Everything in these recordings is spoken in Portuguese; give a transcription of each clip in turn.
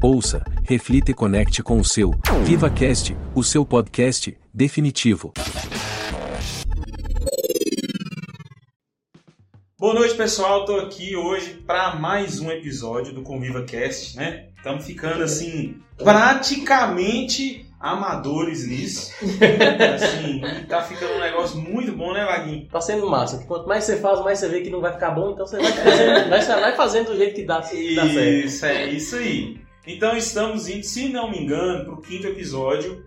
Ouça, reflita e conecte com o seu VivaCast, o seu podcast definitivo. Boa noite, pessoal. Tô aqui hoje para mais um episódio do Conviva Cast, né? Estamos ficando assim praticamente amadores nisso. assim, tá ficando um negócio muito bom, né, Vaguinho? Tá sendo massa. Quanto mais você faz, mais você vê que não vai ficar bom, então você vai fazendo, vai fazendo do jeito que dá, que dá certo. Isso, é isso aí. Então estamos indo, se não me engano, pro quinto episódio.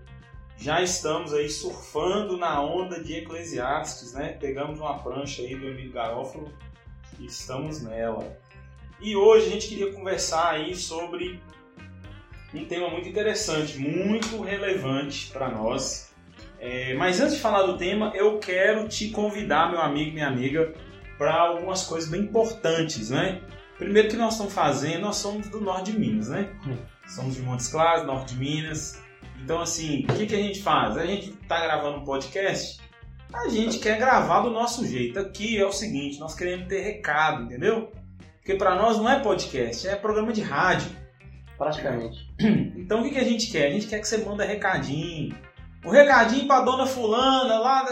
Já estamos aí surfando na onda de Eclesiastes, né? Pegamos uma prancha aí do Emílio Garófalo e estamos nela. E hoje a gente queria conversar aí sobre um tema muito interessante, muito relevante para nós. É, mas antes de falar do tema, eu quero te convidar, meu amigo minha amiga, para algumas coisas bem importantes, né? Primeiro que nós estamos fazendo, nós somos do norte de Minas, né? Somos de Montes Claros, norte de Minas. Então, assim, o que, que a gente faz? A gente está gravando um podcast, a gente quer gravar do nosso jeito. Aqui é o seguinte, nós queremos ter recado, entendeu? Porque para nós não é podcast, é programa de rádio. Praticamente. Então o que, que a gente quer? A gente quer que você manda recadinho. O recadinho pra dona fulana, lá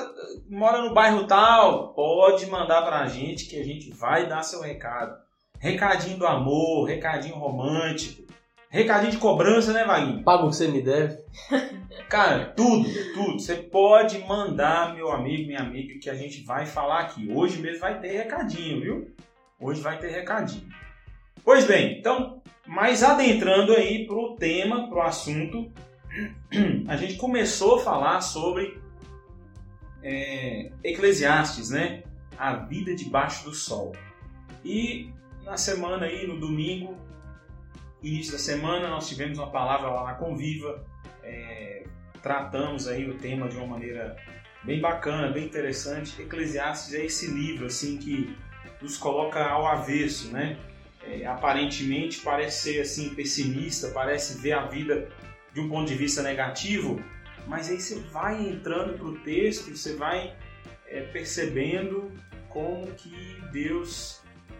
mora no bairro tal, pode mandar pra gente que a gente vai dar seu recado. Recadinho do amor, recadinho romântico, recadinho de cobrança, né, Vaguinho? Paga o que você me deve. Cara, tudo, tudo. Você pode mandar, meu amigo, minha amiga, que a gente vai falar aqui. Hoje mesmo vai ter recadinho, viu? Hoje vai ter recadinho. Pois bem, então, mas adentrando aí pro tema, pro assunto, a gente começou a falar sobre é, Eclesiastes, né? A vida debaixo do sol. E na semana aí, no domingo, início da semana, nós tivemos uma palavra lá na Conviva, é, tratamos aí o tema de uma maneira bem bacana, bem interessante. Eclesiastes é esse livro assim que nos coloca ao avesso, né? É, aparentemente parece ser assim pessimista, parece ver a vida de um ponto de vista negativo, mas aí você vai entrando para o texto, você vai é, percebendo como que Deus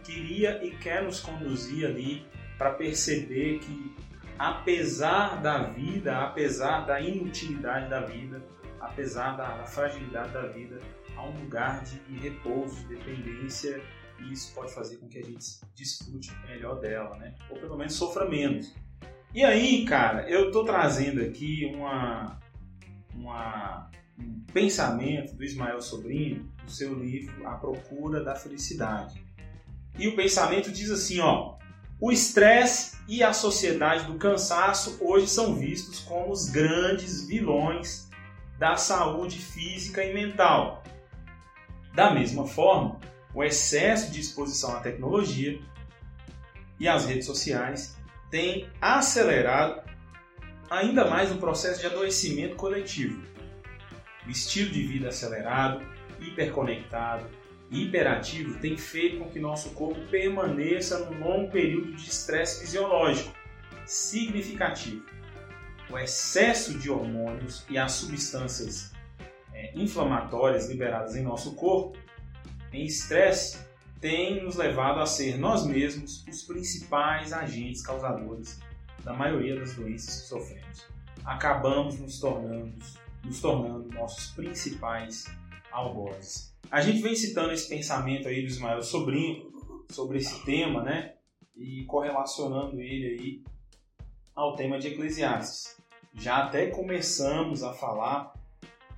queria e quer nos conduzir ali para perceber que apesar da vida, apesar da inutilidade da vida, apesar da, da fragilidade da vida, há um lugar de repouso, de dependência e isso pode fazer com que a gente disfrute melhor dela, né? Ou pelo menos sofra menos. E aí, cara, eu tô trazendo aqui uma, uma, um pensamento do Ismael Sobrinho, do seu livro A Procura da Felicidade. E o pensamento diz assim, ó: o estresse e a sociedade do cansaço hoje são vistos como os grandes vilões da saúde física e mental. Da mesma forma, o excesso de exposição à tecnologia e às redes sociais tem acelerado ainda mais o processo de adoecimento coletivo. O estilo de vida acelerado, hiperconectado hiperativo tem feito com que nosso corpo permaneça num longo período de estresse fisiológico significativo. O excesso de hormônios e as substâncias é, inflamatórias liberadas em nosso corpo em estresse tem nos levado a ser nós mesmos os principais agentes causadores da maioria das doenças que sofremos. Acabamos nos tornando, nos tornando nossos principais algozes. A gente vem citando esse pensamento aí do Ismael Sobrinho sobre esse tema, né? E correlacionando ele aí ao tema de Eclesiastes. Já até começamos a falar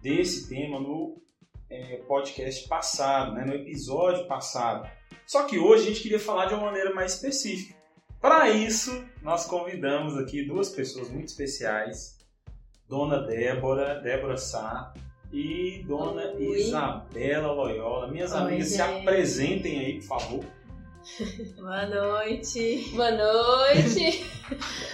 desse tema no é, podcast passado, né, no episódio passado. Só que hoje a gente queria falar de uma maneira mais específica. Para isso, nós convidamos aqui duas pessoas muito especiais, Dona Débora, Débora Sá, e Dona Oi. Isabela Loyola. Minhas Oi, amigas, gente. se apresentem aí, por favor. Boa noite. Boa noite.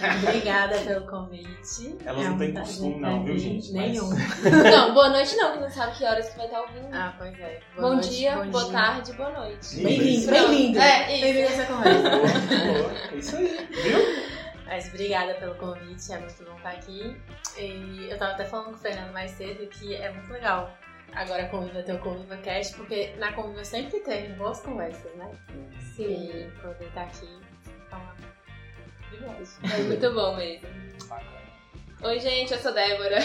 Obrigada pelo convite. Elas é não têm costume, não, viu, gente? Nenhum. Mas... Não, boa noite não, que não sabe que horas que vai estar ouvindo. Ah, pois é. Boa bom noite, dia, bom boa dia. tarde, boa noite. Bem-vindo, bem-vindo. É, bem-vindo a essa conversa. Boa, boa. É isso aí, viu? Mas obrigada pelo convite, é muito bom estar aqui. E eu tava até falando com o Fernando mais cedo que é muito legal agora a Conviva ter o Conviva Cast, porque na Conviva sempre tem boas conversas, né? Sim. E poder estar aqui falar. É muito bom mesmo. Bacana. Oi, gente, eu sou Débora.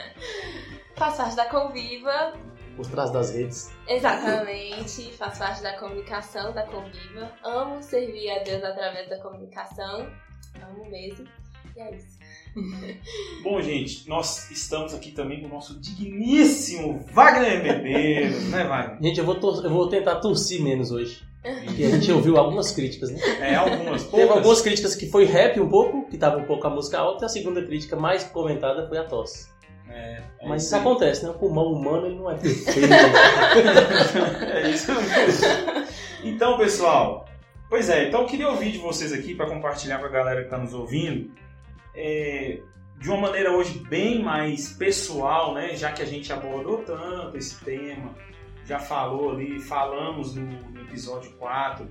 Faço parte da Conviva. Por trás das redes. Exatamente. Faço parte da comunicação da Conviva. Amo servir a Deus através da comunicação. Amo mesmo. E é isso. Bom, gente, nós estamos aqui também com o nosso digníssimo Wagner Medeiros, né, Wagner? Gente, eu vou, tor- eu vou tentar torcer menos hoje. Porque a gente ouviu algumas críticas, né? É, algumas, Teve poucas. algumas críticas que foi rap um pouco, que tava um pouco a música alta, e a segunda crítica mais comentada foi a tosse. É, é Mas isso isso aí. acontece, né? O pulmão humano ele não é perfeito. É isso mesmo. Então, pessoal, pois é, então eu queria ouvir de vocês aqui para compartilhar com a galera que está nos ouvindo, é, de uma maneira hoje bem mais pessoal, né? Já que a gente abordou tanto esse tema, já falou ali, falamos no, no episódio 4,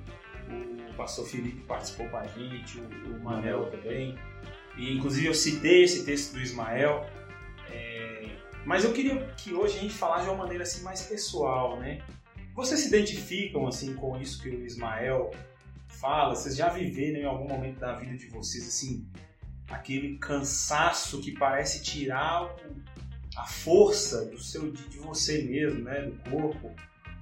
o pastor Felipe participou com a gente, o, o Manel também, e inclusive eu citei esse texto do Ismael. é, mas eu queria que hoje a gente falasse de uma maneira assim mais pessoal, né? Vocês se identificam assim com isso que o Ismael fala? Vocês já viveram em algum momento da vida de vocês assim aquele cansaço que parece tirar a força do seu de, você mesmo, né, do corpo,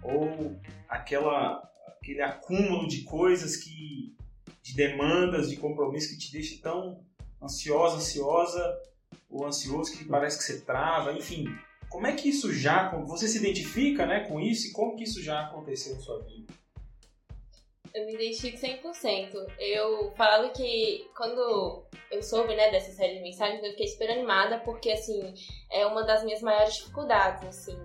ou aquela aquele acúmulo de coisas que de demandas, de compromisso que te deixa tão ansiosa, ansiosa ou ansioso que parece que você trava, enfim. Como é que isso já. Você se identifica né, com isso e como que isso já aconteceu na sua vida? Eu me identifico 100%. Eu falava que quando eu soube, né, dessa série de mensagens, eu fiquei super animada, porque, assim, é uma das minhas maiores dificuldades, assim,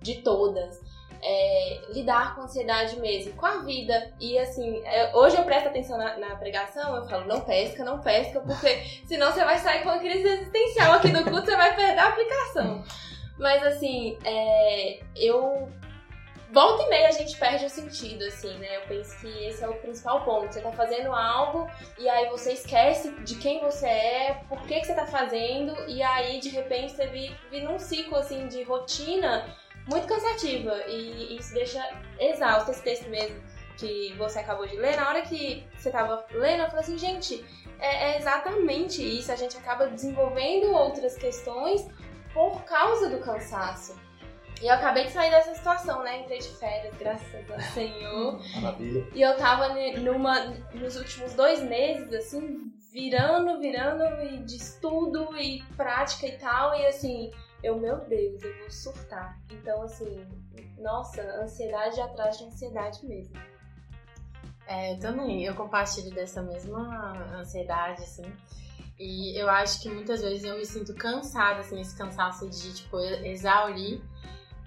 de todas. É lidar com ansiedade mesmo, com a vida. E, assim, é, hoje eu presto atenção na, na pregação, eu falo, não pesca, não pesca, porque senão você vai sair com uma crise existencial aqui do culto, você vai perder a aplicação. Mas, assim, é, eu volta e meia a gente perde o sentido, assim, né? Eu penso que esse é o principal ponto. Você tá fazendo algo e aí você esquece de quem você é, por que, que você tá fazendo, e aí de repente você vi- vive num ciclo, assim, de rotina muito cansativa. E isso deixa exausto esse texto mesmo que você acabou de ler. Na hora que você tava lendo, eu falei assim, gente, é, é exatamente isso. A gente acaba desenvolvendo outras questões por causa do cansaço. E eu acabei de sair dessa situação, né? Entrei de férias, graças ao Senhor. Maravilha. E eu tava numa, nos últimos dois meses, assim, virando, virando e de estudo e prática e tal. E assim, eu, meu Deus, eu vou surtar. Então, assim, nossa, ansiedade atrás de ansiedade mesmo. É, eu também. Eu compartilho dessa mesma ansiedade, assim. E eu acho que muitas vezes eu me sinto cansada, assim, esse cansaço de, tipo, exaurir.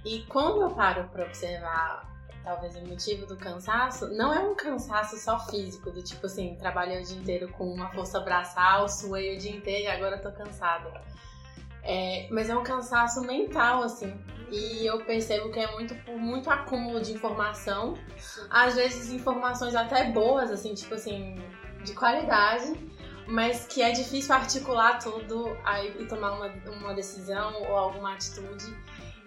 E quando eu paro pra observar, talvez, o motivo do cansaço, não é um cansaço só físico, do tipo assim, trabalhei o dia inteiro com uma força braçal, suei o dia inteiro e agora tô cansada. É, mas é um cansaço mental, assim. E eu percebo que é muito por muito acúmulo de informação. Às vezes informações até boas, assim, tipo assim, de qualidade, mas que é difícil articular tudo aí, e tomar uma, uma decisão ou alguma atitude.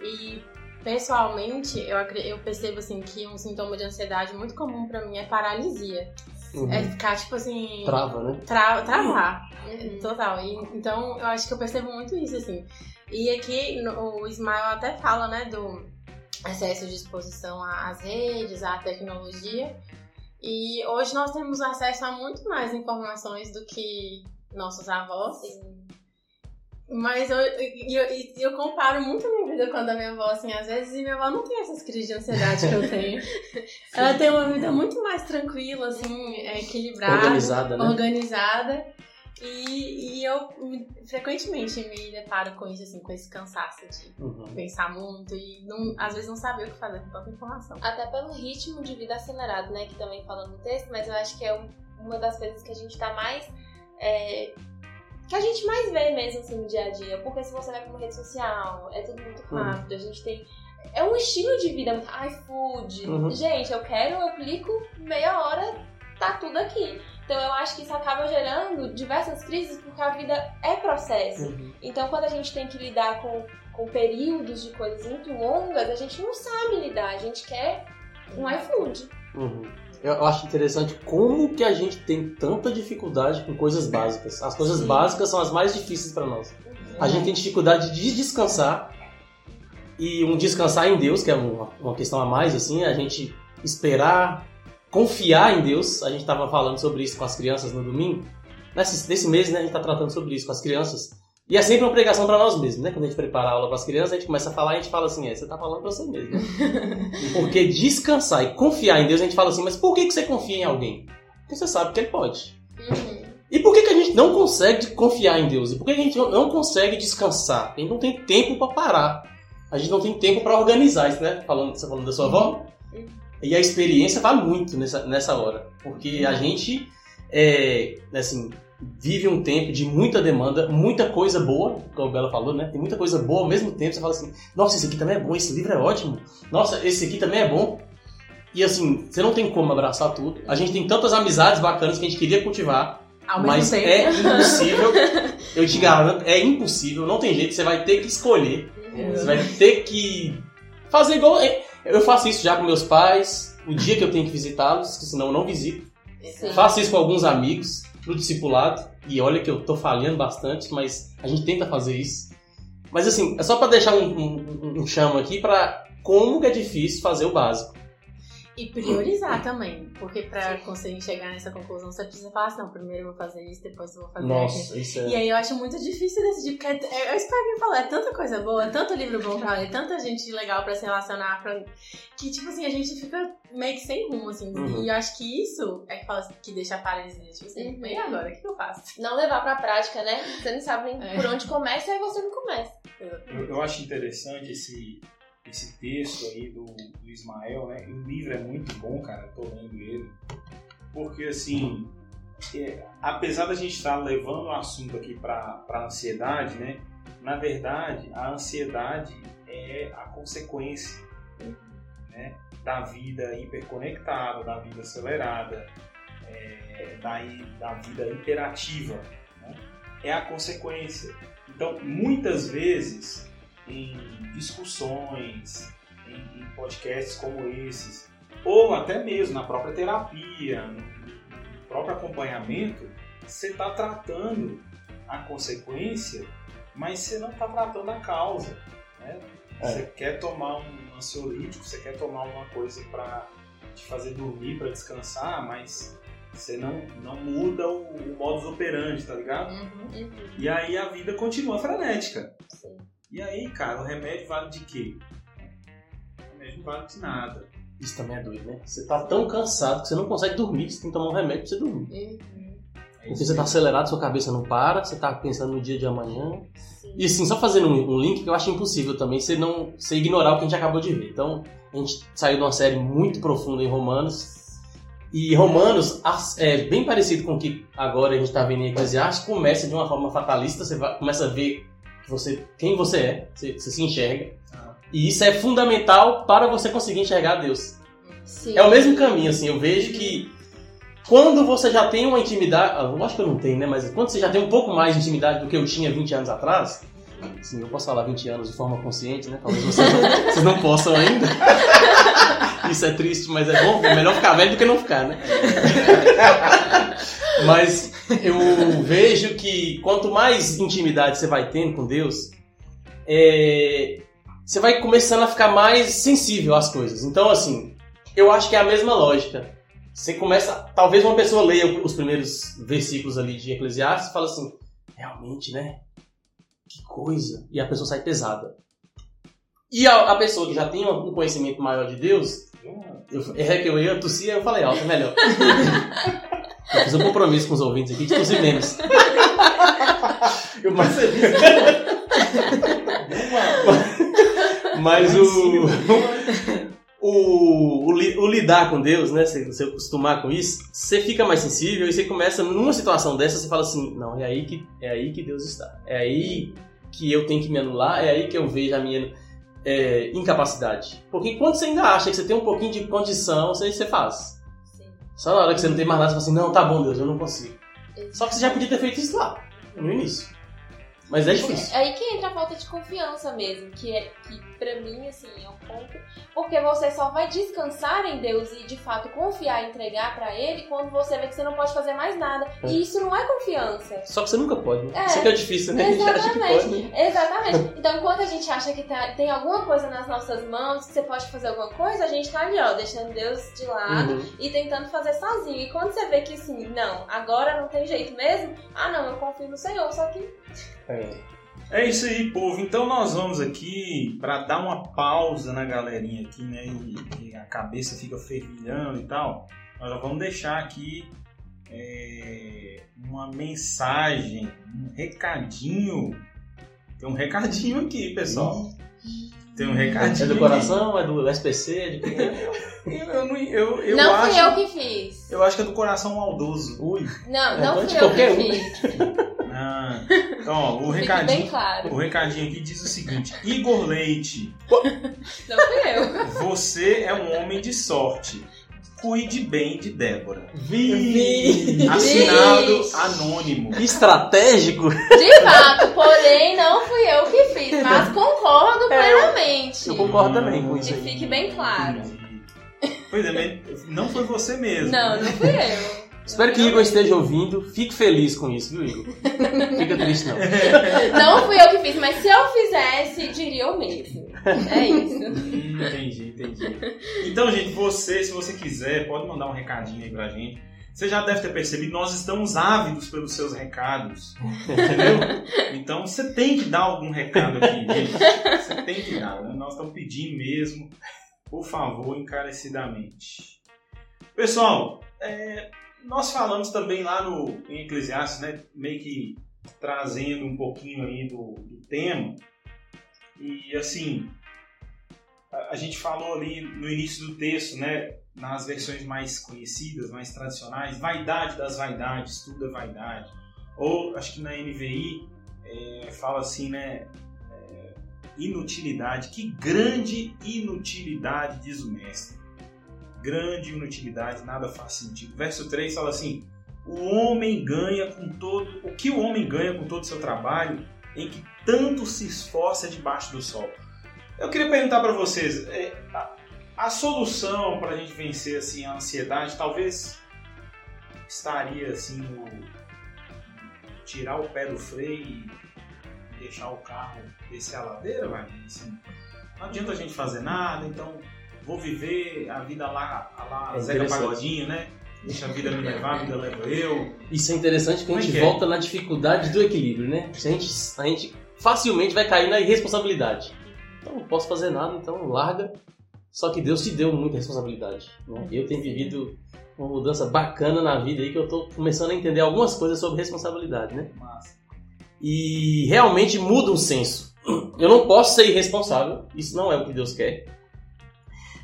E pessoalmente, eu, eu percebo assim que um sintoma de ansiedade muito comum pra mim é paralisia. Uhum. É ficar, tipo assim. Trava, né? Tra travar. Uhum. Total. E, então, eu acho que eu percebo muito isso, assim. E aqui, no- o Ismael até fala, né, do excesso de exposição a- às redes, à tecnologia. E hoje nós temos acesso a muito mais informações do que nossos avós. Sim. Mas eu, e eu, e eu comparo muito a minha com a minha avó, assim, às vezes, e minha avó não tem essas crises de ansiedade que eu tenho. Ela tem uma vida muito mais tranquila, assim, é, equilibrada Organizada, né? organizada. E, e eu me- frequentemente me deparo com isso, assim, com esse cansaço de Uhum. pensar muito e não, às vezes não saber o que fazer com tanta informação. Até pelo ritmo de vida acelerado, né? Que também fala no texto, mas eu acho que é um- uma das coisas que a gente tá mais. é, que a gente mais vê mesmo assim no dia a dia. Porque se você vai pra uma rede social, é tudo muito Uhum. rápido. A gente tem. É um estilo de vida, muito iFood. Uhum. Gente, eu quero, eu clico, meia hora, tá tudo aqui. Então eu acho que isso acaba gerando diversas crises porque a vida é processo. Uhum. Então, quando a gente tem que lidar com, com períodos de coisas muito longas, a gente não sabe lidar. A gente quer um iFood. Uhum. Eu acho interessante como que a gente tem tanta dificuldade com coisas básicas. As coisas Sim. básicas são as mais difíceis para nós. A gente tem dificuldade de descansar e um descansar em Deus, que é uma, uma questão a mais, assim, a gente esperar, confiar em Deus. A gente estava falando sobre isso com as crianças no domingo. Nesse, nesse mês, né, a gente está tratando sobre isso com as crianças. E é sempre uma pregação para nós mesmos, né? Quando a gente prepara a aula para as crianças, a gente começa a falar e a gente fala assim, é, você tá falando para você mesmo. né? Porque descansar e confiar em Deus, a gente fala assim, mas por que, que você confia em alguém? Porque você sabe que ele pode. Uhum. E por que, que a gente não consegue confiar em Deus? E por que a gente não- consegue descansar? A gente não tem tempo para parar. A gente não tem tempo para organizar isso, né? Falando, você falando da sua avó. Uhum. E a experiência vale muito nessa, nessa hora. Porque a gente, é, assim, vive um tempo de muita demanda, muita coisa boa, como a Bela falou, né? Tem muita coisa boa ao mesmo tempo. Você fala assim, nossa, esse aqui também é bom, esse livro é ótimo. Nossa, esse aqui também é bom. E assim, você não tem como abraçar tudo. A gente tem tantas amizades bacanas que a gente queria cultivar. Ao Mas tempo. é impossível. Eu te garanto, é impossível, não tem jeito, você vai ter que escolher. Você vai ter que fazer igual. Eu faço isso já com meus pais, o dia que eu tenho que visitá-los, que senão eu não visito. Sim. Faço isso com alguns amigos, no discipulado, e olha que eu tô falhando bastante, mas a gente tenta fazer isso. Mas assim, é só pra deixar um, um, um chamo aqui pra como é difícil fazer o básico. E priorizar também. Porque pra conseguir chegar nessa conclusão, você precisa falar assim, não, primeiro eu vou fazer isso, depois eu vou fazer aquilo. Nossa, isso é. E aí eu acho muito difícil decidir, porque é, é, é isso que alguém falou, é tanta coisa boa, é tanto livro bom pra ler, tanta gente legal pra se relacionar, pra... que tipo assim, a gente fica meio que sem rumo, assim. Uhum. E eu acho que isso é que, fala, assim, que deixa a paralisia, tipo assim, Uhum. e agora, o que que eu faço? Não levar pra prática, né? Você não sabe nem É. por onde começa, aí você não começa. Eu, eu acho interessante esse, esse texto aí do, do Ismael, né? O livro é muito bom, cara, tô lendo ele. Porque, assim, é, apesar da gente estar levando o assunto aqui para a ansiedade, né? Na verdade, a ansiedade é a consequência né, da vida hiperconectada, da vida acelerada, é, da, da vida imperativa. né? É a consequência. Então, muitas vezes, em discussões, em, em podcasts como esses, ou até mesmo na própria terapia, no, próprio acompanhamento, você está tratando a consequência, mas você não está tratando a causa. Né? É. Você quer tomar um ansiolítico, você quer tomar uma coisa para te fazer dormir, para descansar, mas você não, não muda o, o modus operandi, tá ligado? Uhum. E aí a vida continua frenética. Sim. E aí, cara, o remédio vale de quê? O remédio não vale de nada. Isso também é doido, né? Você tá tão cansado que você não consegue dormir, você tem que tomar um remédio pra você dormir. Uhum. Porque você tá acelerado, sua cabeça não para, você tá pensando no dia de amanhã. Sim. E assim, só fazendo um, um link que eu acho impossível também, você não você ignorar o que a gente acabou de ver. Então, a gente saiu de uma série muito profunda em Romanos. E Romanos as- é bem parecido com o que agora a gente está vendo em Eclesiastes, começa de uma forma fatalista, você vai- começa a ver você, quem você é, você, você se enxerga. Ah. E isso é fundamental para você conseguir enxergar Deus. Sim. É o mesmo caminho, assim, eu vejo que quando você já tem uma intimidade, ah, eu acho que eu não tenho, né, mas quando você já tem um pouco mais de intimidade do que eu tinha 20 anos atrás, assim, eu posso falar 20 anos de forma consciente, né, talvez vocês não, vocês não possam ainda. Isso é triste, mas é bom, é melhor ficar velho do que não ficar, né. Mas eu vejo que quanto mais intimidade você vai tendo com Deus, é, você vai começando a ficar mais sensível às coisas. Então, assim, eu acho que é a mesma lógica. Você começa. Talvez uma pessoa leia os primeiros versículos ali de Eclesiastes e fala assim: realmente, né? Que coisa. E a pessoa sai pesada. E a, a pessoa que já tem um conhecimento maior de Deus, eu, é que eu ia tossir, eu falei alto, é melhor. Eu fiz um compromisso com os ouvintes aqui de tossir menos. Eu percebi. Mas o, o, o, o lidar com Deus, né? Se você acostumar com isso, você fica mais sensível e você começa, numa situação dessa, você fala assim, não, é aí que, é aí que Deus está. É aí que eu tenho que me anular, é aí que eu vejo a minha é, incapacidade. Porque quando você ainda acha que você tem um pouquinho de condição, você, você faz. Só na hora que você não tem mais nada, você fala assim, não, tá bom, Deus, eu não consigo. Só que você já podia ter feito isso lá, no início. Mas é difícil. É aí que entra a falta de confiança mesmo, que é que pra mim, assim, é um ponto. Porque você só vai descansar em Deus e de fato confiar e entregar pra Ele quando você vê que você não pode fazer mais nada. É. E isso não é confiança. Só que você nunca pode, né? É. Isso que é difícil, né? Né? Exatamente. Então, enquanto a gente acha que tá- tem alguma coisa nas nossas mãos, que você pode fazer alguma coisa, a gente tá ali, ó, deixando Deus de lado Uhum. e tentando fazer sozinho. E quando você vê que assim, não, agora não tem jeito mesmo, ah não, eu confio no Senhor, só que É. É isso aí, povo. Então nós vamos aqui para dar uma pausa na galerinha aqui, né? E, e a cabeça fica fervilhando e tal. Nós já vamos deixar aqui é, uma mensagem, um recadinho. Tem um recadinho aqui, pessoal. Tem um recadinho. É do aqui. coração, é do SPC, é de? Eu, eu, não- eu, eu não acho, fui eu que fiz. eu acho que é do coração maldoso. Ui. Não, É, não fui eu que um. fiz. Ah, então, ó, o recadinho. bem claro. O recadinho aqui diz o seguinte: Igor Leite, Não fui eu. você é um homem de sorte. Cuide bem de Débora. Vi. Assinado Vixe. anônimo. Estratégico. De fato, porém, não fui eu que fiz, mas concordo É, plenamente. Eu concordo também com isso Que fique bem claro. Pois é, mas não foi você mesmo. Não, não fui eu. Espero que o Igor esteja ouvindo. Fique feliz com isso, viu, Igor? Fica triste, não. Não fui eu que fiz, mas se eu fizesse, diria eu mesmo. É isso. Hum, entendi, entendi. Então, gente, você, se você quiser, pode mandar um recadinho aí pra gente. Você já deve ter percebido, nós estamos ávidos pelos seus recados. Entendeu? Então você tem que dar algum recado aqui, gente. Você tem que dar. né? Nós estamos pedindo mesmo. Por favor, encarecidamente. Pessoal, é, nós falamos também lá no em Eclesiastes, né? Meio que trazendo um pouquinho aí do, do tema. E assim, a, a gente falou ali no início do texto, né? Nas versões mais conhecidas, mais tradicionais, vaidade das vaidades, tudo é vaidade. Ou acho que na NVI é, fala assim, né? é, inutilidade. Que grande inutilidade, diz o mestre. Grande inutilidade, nada faz sentido. Verso 3 fala assim: O homem ganha com todo. O que o homem ganha com todo o seu trabalho em que tanto se esforça debaixo do sol? Eu queria perguntar para vocês: é, a, a solução para a gente vencer assim, a ansiedade talvez estaria assim no tirar o pé do freio e deixar o carro descer a ladeira, vai? Assim, não adianta a gente fazer nada, então vou viver a vida lá, a lá É Zeca. Pagodinho, né? Deixa a vida me levar, a vida leva eu. Isso é interessante que a é gente é? volta na dificuldade do equilíbrio, né? A gente, a gente facilmente vai cair na irresponsabilidade. Então, não posso fazer nada, então larga. Só que Deus te deu muita responsabilidade. Né? Eu tenho vivido uma mudança bacana na vida aí que eu tô começando a entender algumas coisas sobre responsabilidade, né? Massa. E realmente muda o senso. Eu não posso ser irresponsável, isso não é o que Deus quer.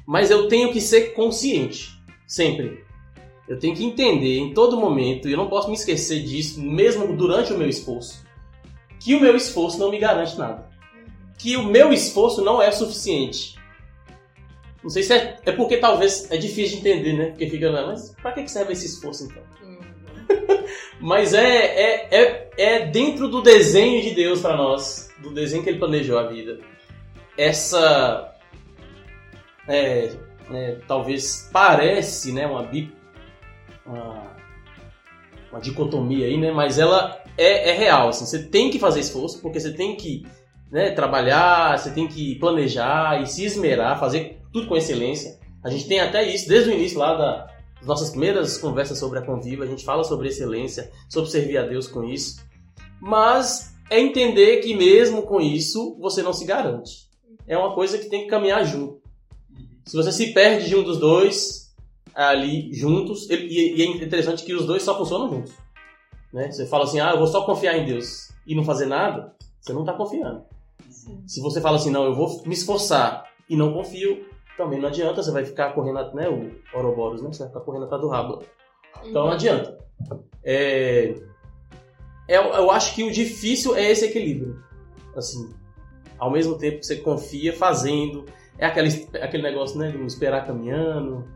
Mas eu tenho que ser consciente, sempre. Eu tenho que entender em todo momento, e eu não posso me esquecer disso, mesmo durante o meu esforço, que o meu esforço não me garante nada. Que o meu esforço não é suficiente. Não sei se é, é porque talvez é difícil de entender, né? Porque fica, mas pra que que serve esse esforço então? Mas é, é, é, é dentro do desenho de Deus para nós, do desenho que Ele planejou a vida. Essa. É, é, talvez parece né, uma, bi, uma, uma dicotomia aí, né? Mas ela é, é real. Assim, você tem que fazer esforço, porque você tem que né, trabalhar, você tem que planejar e se esmerar, fazer tudo com excelência. A gente tem até isso desde o início lá da, das nossas primeiras conversas sobre a Conviva, a gente fala sobre excelência, sobre servir a Deus com isso. Mas é entender que mesmo com isso, você não se garante. É uma coisa que tem que caminhar junto. Se você se perde de um dos dois ali juntos, ele- e, e é interessante que os dois só funcionam juntos. Né? Você fala assim, ah, eu vou só confiar em Deus e não fazer nada, você não está confiando. Se você fala assim, não, eu vou me esforçar e não confio, também não adianta, você vai ficar correndo, né, o Ouroboros, né, você vai ficar correndo atrás do rabo. Então não adianta. É, é- eu acho que o difícil é esse equilíbrio. Assim, ao mesmo tempo que você confia fazendo, é aquele, aquele negócio, né, do esperar caminhando.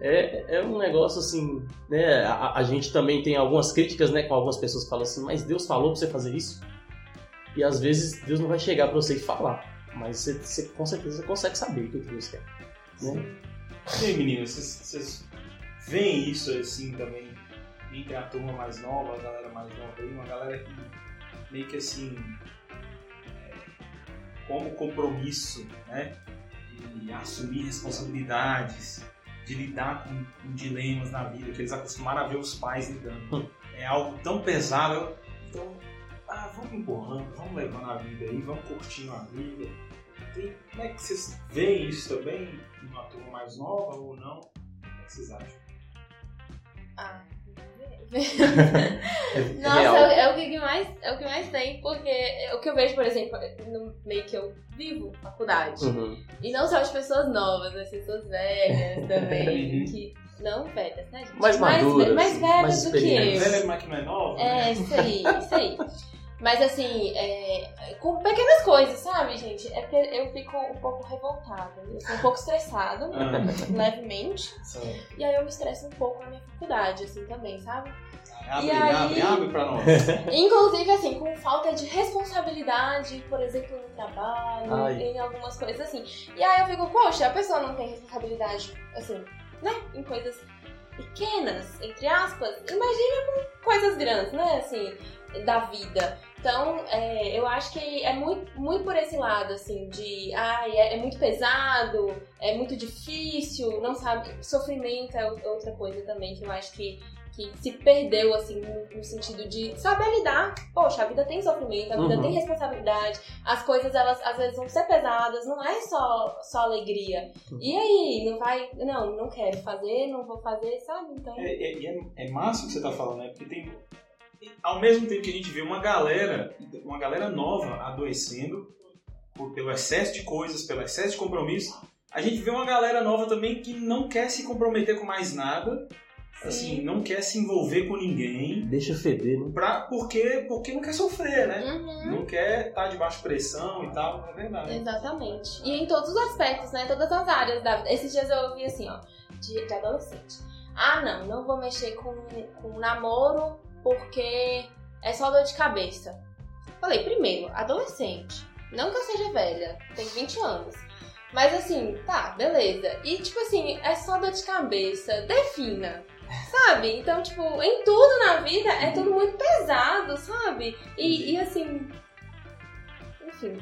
É, é um negócio assim, né, a, a gente também tem algumas críticas, né, com algumas pessoas que falam assim, mas Deus falou pra você fazer isso? E às vezes Deus não vai chegar pra você e falar. Mas você, você com certeza você consegue saber o que Deus quer. Né? Aí, meninas, vocês, vocês veem isso assim também entre a turma mais nova, a galera mais nova aí, uma galera que meio que assim, é, como compromisso, né? De assumir responsabilidades, de lidar com, com dilemas na vida, que eles acostumaram a ver os pais lidando. É algo tão pesado. Então, ah, vamos empurrando, vamos levando a vida aí, vamos curtindo a vida. Tem, como é que vocês veem isso também? Numa turma mais nova ou não? O que vocês acham? Ah. É Nossa, é, é o que mais, é o que mais tem, porque é o que eu vejo, por exemplo, no meio que eu vivo, faculdade. Uhum. E não só as pessoas novas, as pessoas velhas também, Uhum. que não velhas, né, gente? Mais maduras, mais velhas mais do que eu. Velha, mas que não é nova? É, né? isso aí, isso aí. Mas assim, é, com pequenas coisas, sabe, gente? É porque eu fico um pouco revoltada. Eu sou um pouco estressada, Ah, levemente. são- E aí eu me estresso um pouco na minha faculdade, assim, também, sabe? Abre, E aí- abre, abre pra nós. Inclusive, assim, com falta de responsabilidade, por exemplo, no trabalho, Ai. em algumas coisas assim. E aí eu fico, poxa, a pessoa não tem responsabilidade, assim, né? Em coisas pequenas, entre aspas. Imagina com coisas grandes, né? Assim, da vida. Então, é, eu acho que é muito, muito por esse lado, assim, de ai, é, é muito pesado, é muito difícil, não sabe. Sofrimento é ou- outra coisa também que eu acho que, que se perdeu, assim, no, no sentido de saber lidar. Poxa, a vida tem sofrimento, a vida Uhum. tem responsabilidade, as coisas, elas às vezes vão ser pesadas, não é só, só alegria. E aí, não vai. Não, não quero fazer, não vou fazer, sabe? Então. É, é, e é, é massa o que você tá falando, né? Porque tem. Ao mesmo tempo que a gente vê uma galera, uma galera nova adoecendo por- pelo excesso de coisas, pelo excesso de compromisso, a gente vê uma galera nova também que não quer se comprometer com mais nada, assim, não quer se envolver com ninguém, Deixa feder, né? pra, porque, porque não quer sofrer, né? Uhum. Não quer estar debaixo pressão e tal, é verdade. Exatamente. E em todos os aspectos, né? Todas as áreas da vida. Esses dias eu ouvi assim, ó, de, de adolescente. Ah, não, não vou mexer com, com namoro porque é só dor de cabeça. Falei, primeiro, adolescente. Não que eu seja velha, tenho 20 anos. Mas assim, tá, beleza. E tipo assim, é só dor de cabeça. Defina. Sabe? Então, tipo, em tudo na vida é tudo muito pesado, sabe? E, e assim. Enfim.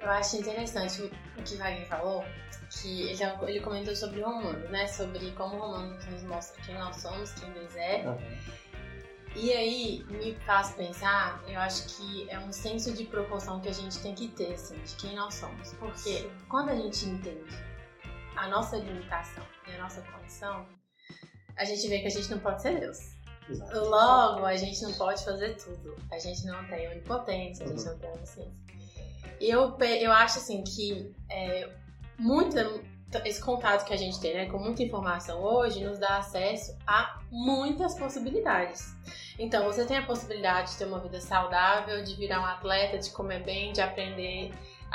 Eu acho interessante o que Wagner falou, que ele, ele comentou sobre o Romano, né? Sobre como o Romano nos mostra quem nós somos, quem Deus é. E aí me faz pensar, eu acho que é um senso de proporção que a gente tem que ter, assim, de quem nós somos. Porque quando a gente entende a nossa limitação e a nossa condição, a gente vê que a gente não pode ser Deus. Exato. Logo, a gente não pode fazer tudo. A gente não tem onipotência, a gente Uhum. não tem onisciência. Eu, eu acho assim que é, muita, esse contato que a gente tem né, com muita informação hoje nos dá acesso a muitas possibilidades. Então, você tem a possibilidade de ter uma vida saudável, de virar um atleta, de comer bem, de aprender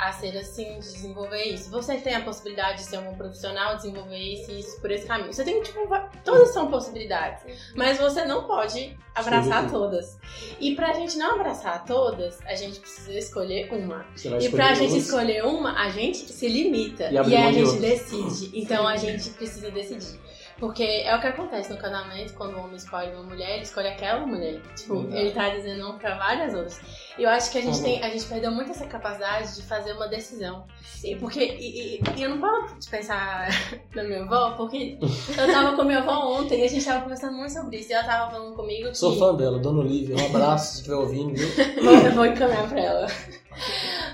a ser assim, de desenvolver isso. Você tem a possibilidade de ser um profissional, desenvolver isso e isso por esse caminho. Você tem, tipo, todas são possibilidades. Mas você não pode abraçar Sim. todas. E pra gente não abraçar todas, a gente precisa escolher uma. E pra gente duas. escolher uma, a gente se limita. E E, a gente outras. decide. Então a gente precisa decidir. Porque é o que acontece no casamento, quando o homem escolhe uma mulher, ele escolhe aquela mulher. Tipo, ele tá dizendo não pra várias outras. E eu acho que a gente Uhum. tem, a gente perdeu muito essa capacidade de fazer uma decisão. E porque e, e- e eu não de pensar na minha avó, porque eu tava com minha avó ontem e a gente tava conversando muito sobre isso. E ela tava falando comigo que Sou fã dela, Dona Olivia. Um abraço se estiver ouvindo, viu? Vou, eu vou encaminhar pra ela.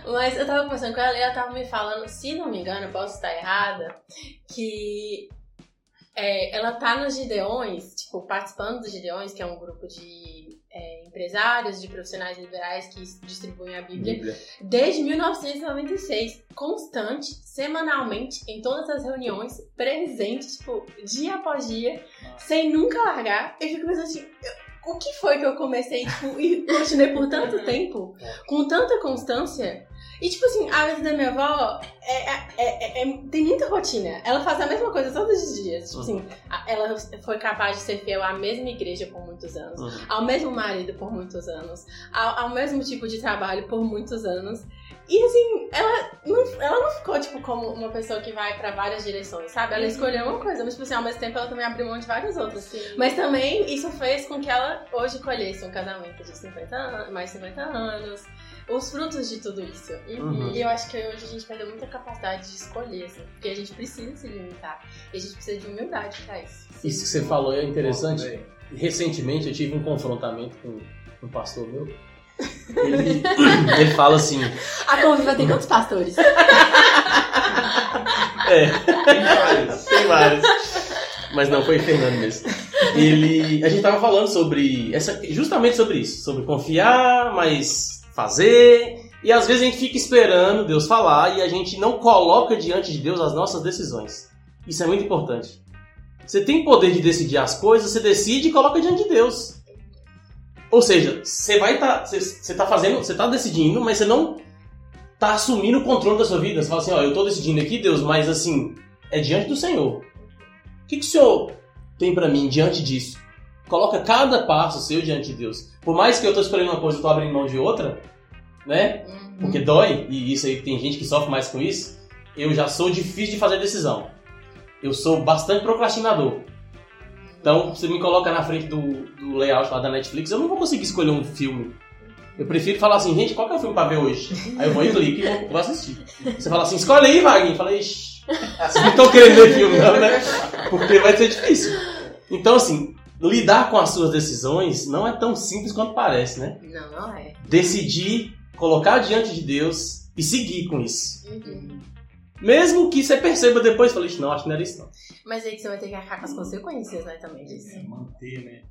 Mas eu tava conversando com ela e ela tava me falando, se não me engano, eu posso estar errada, que é, ela tá nos Gideões, tipo, participando dos Gideões, que é um grupo de é, empresários, de profissionais liberais que distribuem a Bíblia, Bíblia. desde 1996, constante, semanalmente, em todas as reuniões, presente, tipo, dia após dia, sem nunca largar. Eu fico pensando assim, o que foi que eu comecei, tipo, e continuei por tanto tempo, com tanta constância? E, tipo assim, a vida da minha avó é, é, é, é, tem muita rotina. Ela faz a mesma coisa todos os dias. Tipo Uhum. assim, ela foi capaz de ser fiel à mesma igreja por muitos anos, Uhum. ao mesmo marido por muitos anos, ao, ao mesmo tipo de trabalho por muitos anos. E assim, ela não, ela não ficou, tipo, como uma pessoa que vai pra várias direções, sabe? Ela escolheu uma coisa, mas, tipo assim, ao mesmo tempo ela também abriu mão de várias outras. Sim. Mas também isso fez com que ela hoje colhesse um casamento de 50 anos, mais 50 anos, os frutos de tudo isso. E, Uhum. e eu acho que hoje a gente perdeu muita capacidade de escolher, assim, porque a gente precisa se limitar. E a gente precisa de humildade pra isso. Isso que você falou é interessante. Recentemente eu tive um confrontamento com um pastor meu. Ele, ele fala assim: A Conviva tem quantos pastores? É, Tem vários. tem vários. Mas não, foi Fernando mesmo. Ele. A gente tava falando sobre. Essa, justamente sobre isso. Sobre confiar, mas fazer. E às vezes a gente fica esperando Deus falar e a gente não coloca diante de Deus as nossas decisões. Isso é muito importante. Você tem poder de decidir as coisas, você decide e coloca diante de Deus. Ou seja, você vai estar. você, você tá fazendo. Você tá decidindo, mas você não tá assumindo o controle da sua vida. Você fala assim, ó, eu tô decidindo aqui, Deus, mas assim, é diante do Senhor. O que, que o Senhor tem pra mim diante disso? Coloca cada passo seu diante de Deus. Por mais que eu tô escolhendo uma coisa e tô abrindo mão de outra, né? Porque dói, e isso aí tem gente que sofre mais com isso. Eu já sou difícil de fazer decisão. Eu sou bastante procrastinador. Então, você me coloca na frente do, do layout lá da Netflix, eu não vou conseguir escolher um filme. Eu prefiro falar assim, gente, qual que é o filme pra ver hoje? Aí eu vou e clico e vou, vou assistir. Você fala assim, escolhe aí, Wagner. Eu falei, ixi, vocês não estão querendo ver filme, não, né? Porque vai ser difícil. Então, assim, lidar com as suas decisões não é tão simples quanto parece, né? Não, não é. Decidir, colocar diante de Deus e seguir com isso. Uhum. Mesmo que você perceba depois, falei, não, acho que não era isso não. Mas aí que você vai ter que arcar com as consequências, né, também disso. É, manter, né?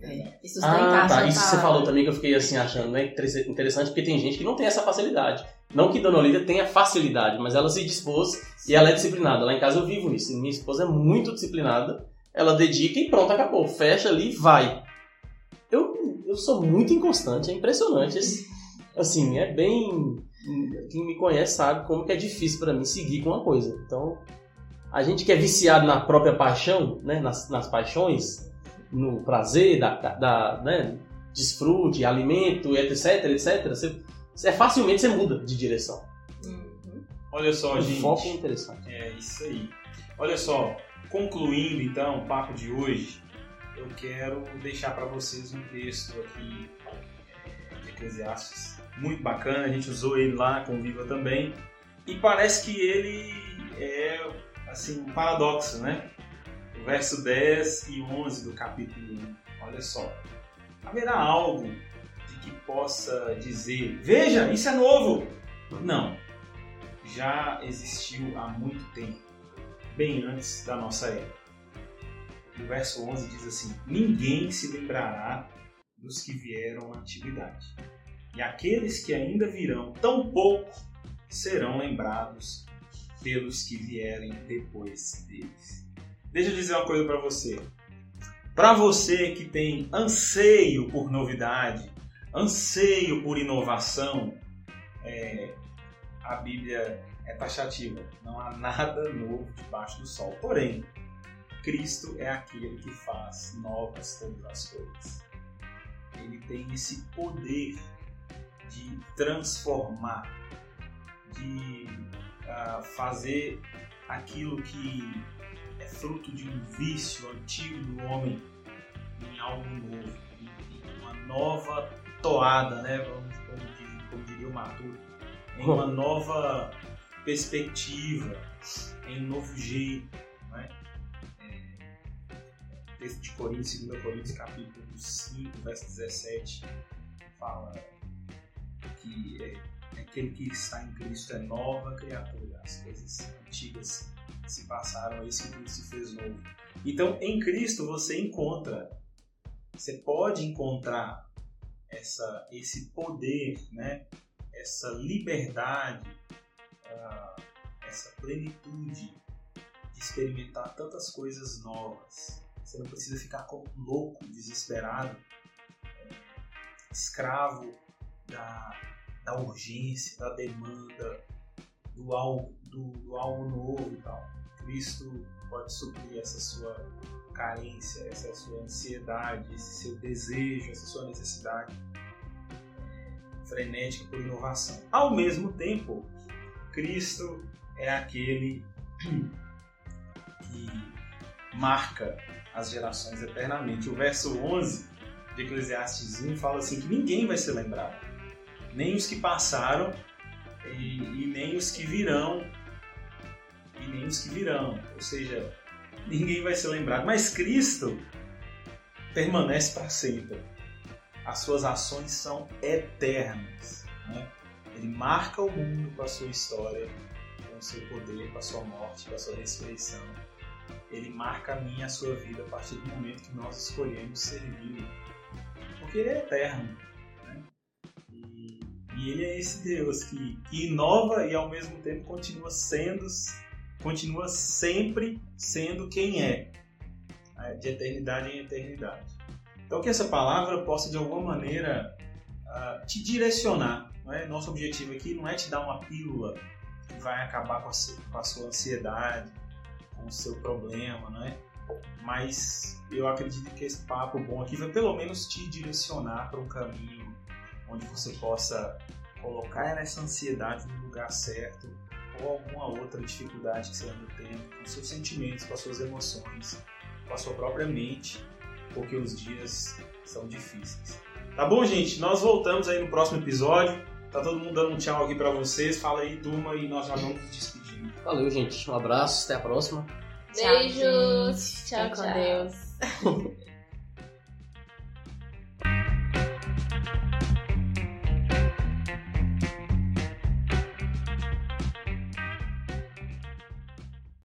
É. E sustentar Ah, a tá. Isso que você palavra. falou também que eu fiquei assim achando né, interessa- interessante, porque tem gente que não tem essa facilidade. Não que Dona Olívia tenha facilidade, mas ela se dispôs e ela é disciplinada. Lá em casa eu vivo isso. Minha esposa é muito disciplinada. Ela dedica e pronto, acabou. Fecha ali e vai. Eu, eu sou muito inconstante, é impressionante. Assim, é bem. Quem me conhece sabe como que é difícil pra mim seguir com uma coisa. Então, a gente que é viciado na própria paixão, né, nas, nas paixões, no prazer, da, da, né, desfrute, alimento, etc, etc, você, você facilmente você muda de direção. Uhum. Olha só, o gente. foco é interessante. É isso aí. Olha só, concluindo então o papo de hoje, eu quero deixar para vocês um texto aqui de Eclesiastes muito bacana. A gente usou ele lá com Viva também e parece que ele é assim um paradoxo, né? O verso 10 e 11 do capítulo 1. Olha só. Haverá algo de que possa dizer: Veja, isso é novo. Não já existiu há muito tempo, bem antes da nossa era. O verso 11 diz assim: Ninguém se lembrará dos que vieram na antiguidade, e aqueles que ainda virão, tampouco serão lembrados pelos que vierem depois deles. Deixa eu dizer uma coisa para você. Para você que tem anseio por novidade, anseio por inovação, é, a Bíblia é taxativa. Não há nada novo debaixo do sol. Porém, Cristo é aquele que faz novas todas as coisas. Ele tem esse poder de transformar, de ah, fazer aquilo que é fruto de um vício antigo do homem em algo novo, em, em uma nova toada, né? Vamos, como, diz- como diria o Maturo, em uma nova perspectiva, em um novo jeito. Né? É, texto de Coríntios, 2 Coríntios, capítulo 5, verso 17, fala que é, aquele que está em Cristo é nova criatura. As coisas antigas se passaram, esse que se fez novo. Então, em Cristo você encontra, você pode encontrar essa, esse poder, né? essa liberdade, essa plenitude de experimentar tantas coisas novas. Você não precisa ficar louco, desesperado, é, escravo da, da urgência, da demanda, do algo, do, do algo novo e tal. Cristo pode suprir essa sua carência, essa sua ansiedade, esse seu desejo, essa sua necessidade frenética por inovação. Ao mesmo tempo, Cristo é aquele que marca as gerações eternamente. O verso 11 de Eclesiastes 1 fala assim que ninguém vai ser lembrado, nem os que passaram e, e nem os que virão e nem os que virão. Ou seja, ninguém vai ser lembrado. Mas Cristo permanece para sempre. As suas ações são eternas. Né? Ele marca o mundo com a sua história, com o seu poder, com a sua morte, com a sua ressurreição. Ele marca a minha a sua vida a partir do momento que nós escolhemos servir. Porque ele é eterno. Né? E, e, ele é esse Deus que, que inova e ao mesmo tempo continua sendo continua sempre sendo quem é, né, de eternidade em eternidade. Então, que essa palavra possa de alguma maneira uh, te direcionar. É? Nosso objetivo aqui não é te dar uma pílula que vai acabar com a, com a sua ansiedade, com o seu problema, não é? Mas eu acredito que esse papo bom aqui vai pelo menos te direcionar para um caminho onde você possa colocar essa ansiedade no lugar certo ou alguma outra dificuldade que você anda tendo com seus sentimentos, com as suas emoções, com a sua própria mente, porque os dias são difíceis. Tá bom, gente? Nós voltamos aí no próximo episódio. Tá todo mundo dando um tchau aqui para vocês. Fala aí, turma, e nós já vamos nos despedindo. Valeu, gente. Um abraço, até a próxima. Beijos. Tchau, tchau. com Deus.